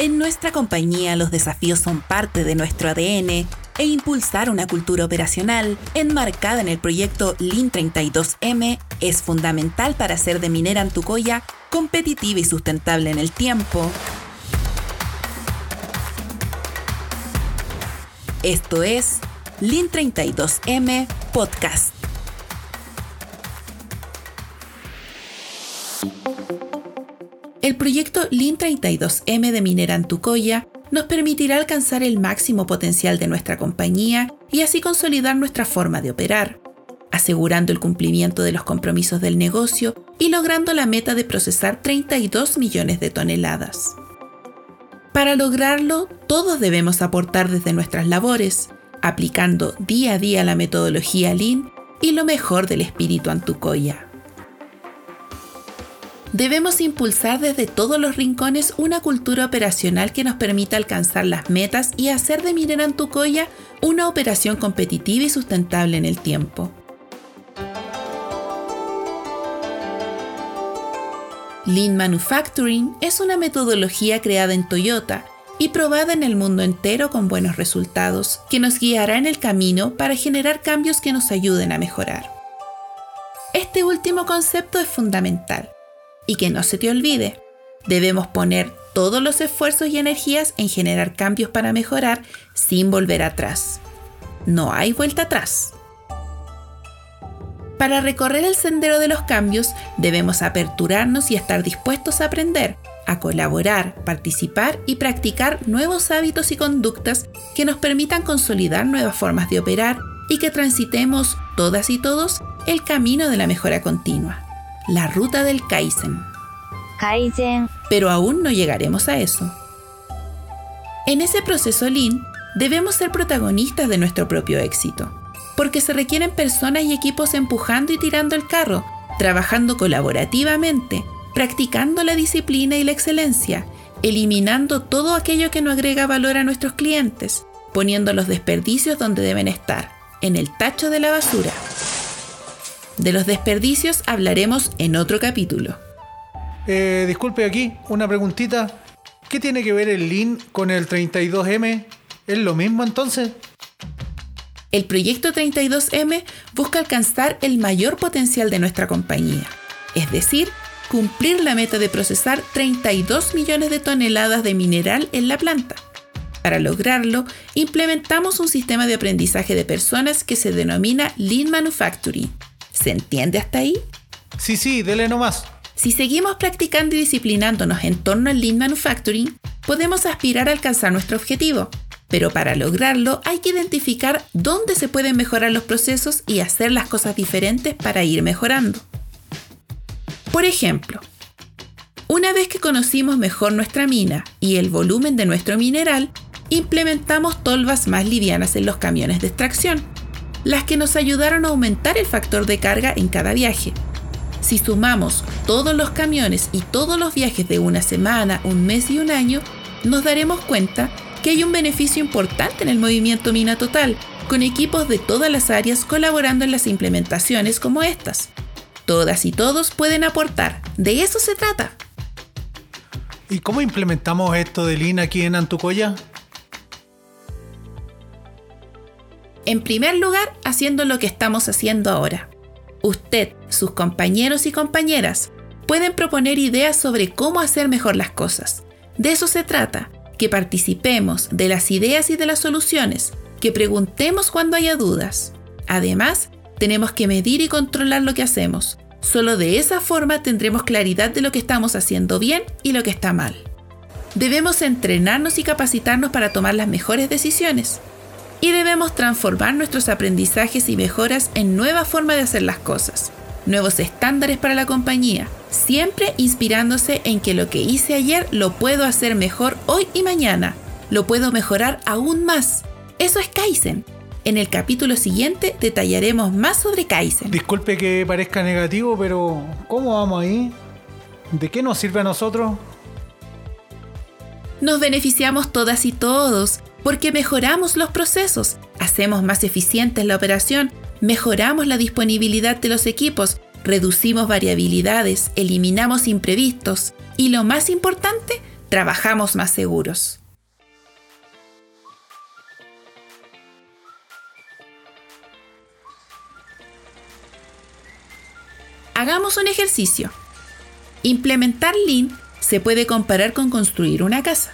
En nuestra compañía los desafíos son parte de nuestro ADN e impulsar una cultura operacional enmarcada en el proyecto Lean 32M es fundamental para hacer de Minera Antucoya competitiva y sustentable en el tiempo. Esto es Lean 32M Podcast. El proyecto Lean 32M de Minera Antucoya nos permitirá alcanzar el máximo potencial de nuestra compañía y así consolidar nuestra forma de operar, asegurando el cumplimiento de los compromisos del negocio y logrando la meta de procesar 32 millones de toneladas. Para lograrlo, todos debemos aportar desde nuestras labores, aplicando día a día la metodología Lean y lo mejor del espíritu Antucoya. Debemos impulsar desde todos los rincones una cultura operacional que nos permita alcanzar las metas y hacer de Minera Antucoya una operación competitiva y sustentable en el tiempo. Lean Manufacturing es una metodología creada en Toyota y probada en el mundo entero con buenos resultados que nos guiará en el camino para generar cambios que nos ayuden a mejorar. Este último concepto es fundamental y que no se te olvide, debemos poner todos los esfuerzos y energías en generar cambios para mejorar sin volver atrás. No hay vuelta atrás. Para recorrer el sendero de los cambios debemos aperturarnos y estar dispuestos a aprender, a colaborar, participar y practicar nuevos hábitos y conductas que nos permitan consolidar nuevas formas de operar y que transitemos todas y todos el camino de la mejora continua la ruta del Kaizen. Kaizen. Pero aún no llegaremos a eso. En ese proceso Lean, debemos ser protagonistas de nuestro propio éxito, porque se requieren personas y equipos empujando y tirando el carro, trabajando colaborativamente, practicando la disciplina y la excelencia, eliminando todo aquello que no agrega valor a nuestros clientes, poniendo los desperdicios donde deben estar, en el tacho de la basura. De los desperdicios hablaremos en otro capítulo. Eh, disculpe aquí, una preguntita. ¿Qué tiene que ver el Lean con el 32M? ¿Es lo mismo entonces? El proyecto 32M busca alcanzar el mayor potencial de nuestra compañía, es decir, cumplir la meta de procesar 32 millones de toneladas de mineral en la planta. Para lograrlo, implementamos un sistema de aprendizaje de personas que se denomina Lean Manufacturing ¿Se entiende hasta ahí? Sí, sí, dele nomás. Si seguimos practicando y disciplinándonos en torno al Lean Manufacturing, podemos aspirar a alcanzar nuestro objetivo. Pero para lograrlo hay que identificar dónde se pueden mejorar los procesos y hacer las cosas diferentes para ir mejorando. Por ejemplo, una vez que conocimos mejor nuestra mina y el volumen de nuestro mineral, implementamos tolvas más livianas en los camiones de extracción las que nos ayudaron a aumentar el factor de carga en cada viaje. Si sumamos todos los camiones y todos los viajes de una semana, un mes y un año, nos daremos cuenta que hay un beneficio importante en el movimiento Mina Total, con equipos de todas las áreas colaborando en las implementaciones como estas. Todas y todos pueden aportar, de eso se trata. ¿Y cómo implementamos esto de Lean aquí en Antucoya? En primer lugar, haciendo lo que estamos haciendo ahora. Usted, sus compañeros y compañeras, pueden proponer ideas sobre cómo hacer mejor las cosas. De eso se trata, que participemos de las ideas y de las soluciones, que preguntemos cuando haya dudas. Además, tenemos que medir y controlar lo que hacemos. Solo de esa forma tendremos claridad de lo que estamos haciendo bien y lo que está mal. Debemos entrenarnos y capacitarnos para tomar las mejores decisiones y debemos transformar nuestros aprendizajes y mejoras en nueva forma de hacer las cosas, nuevos estándares para la compañía, siempre inspirándose en que lo que hice ayer lo puedo hacer mejor hoy y mañana, lo puedo mejorar aún más. Eso es Kaizen. En el capítulo siguiente detallaremos más sobre Kaizen. Disculpe que parezca negativo, pero ¿cómo vamos ahí? ¿De qué nos sirve a nosotros? Nos beneficiamos todas y todos porque mejoramos los procesos, hacemos más eficientes la operación, mejoramos la disponibilidad de los equipos, reducimos variabilidades, eliminamos imprevistos y lo más importante, trabajamos más seguros. Hagamos un ejercicio. Implementar Lean se puede comparar con construir una casa.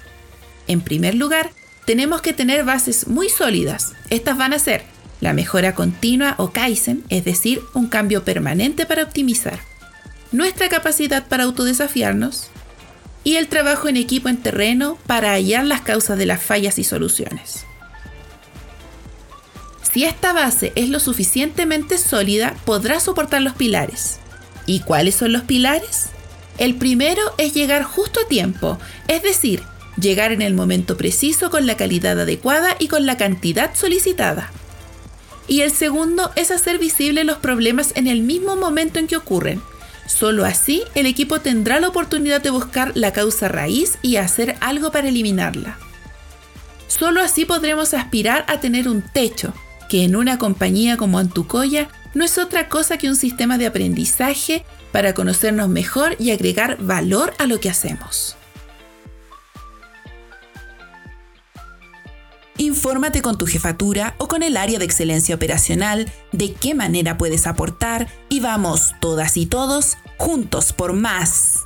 En primer lugar, tenemos que tener bases muy sólidas. Estas van a ser la mejora continua o Kaizen, es decir, un cambio permanente para optimizar, nuestra capacidad para autodesafiarnos y el trabajo en equipo en terreno para hallar las causas de las fallas y soluciones. Si esta base es lo suficientemente sólida, podrá soportar los pilares. ¿Y cuáles son los pilares? El primero es llegar justo a tiempo, es decir, llegar en el momento preciso con la calidad adecuada y con la cantidad solicitada. Y el segundo es hacer visibles los problemas en el mismo momento en que ocurren. Solo así el equipo tendrá la oportunidad de buscar la causa raíz y hacer algo para eliminarla. Solo así podremos aspirar a tener un techo, que en una compañía como Antucoya no es otra cosa que un sistema de aprendizaje para conocernos mejor y agregar valor a lo que hacemos. Infórmate con tu jefatura o con el área de excelencia operacional de qué manera puedes aportar y vamos todas y todos juntos por más.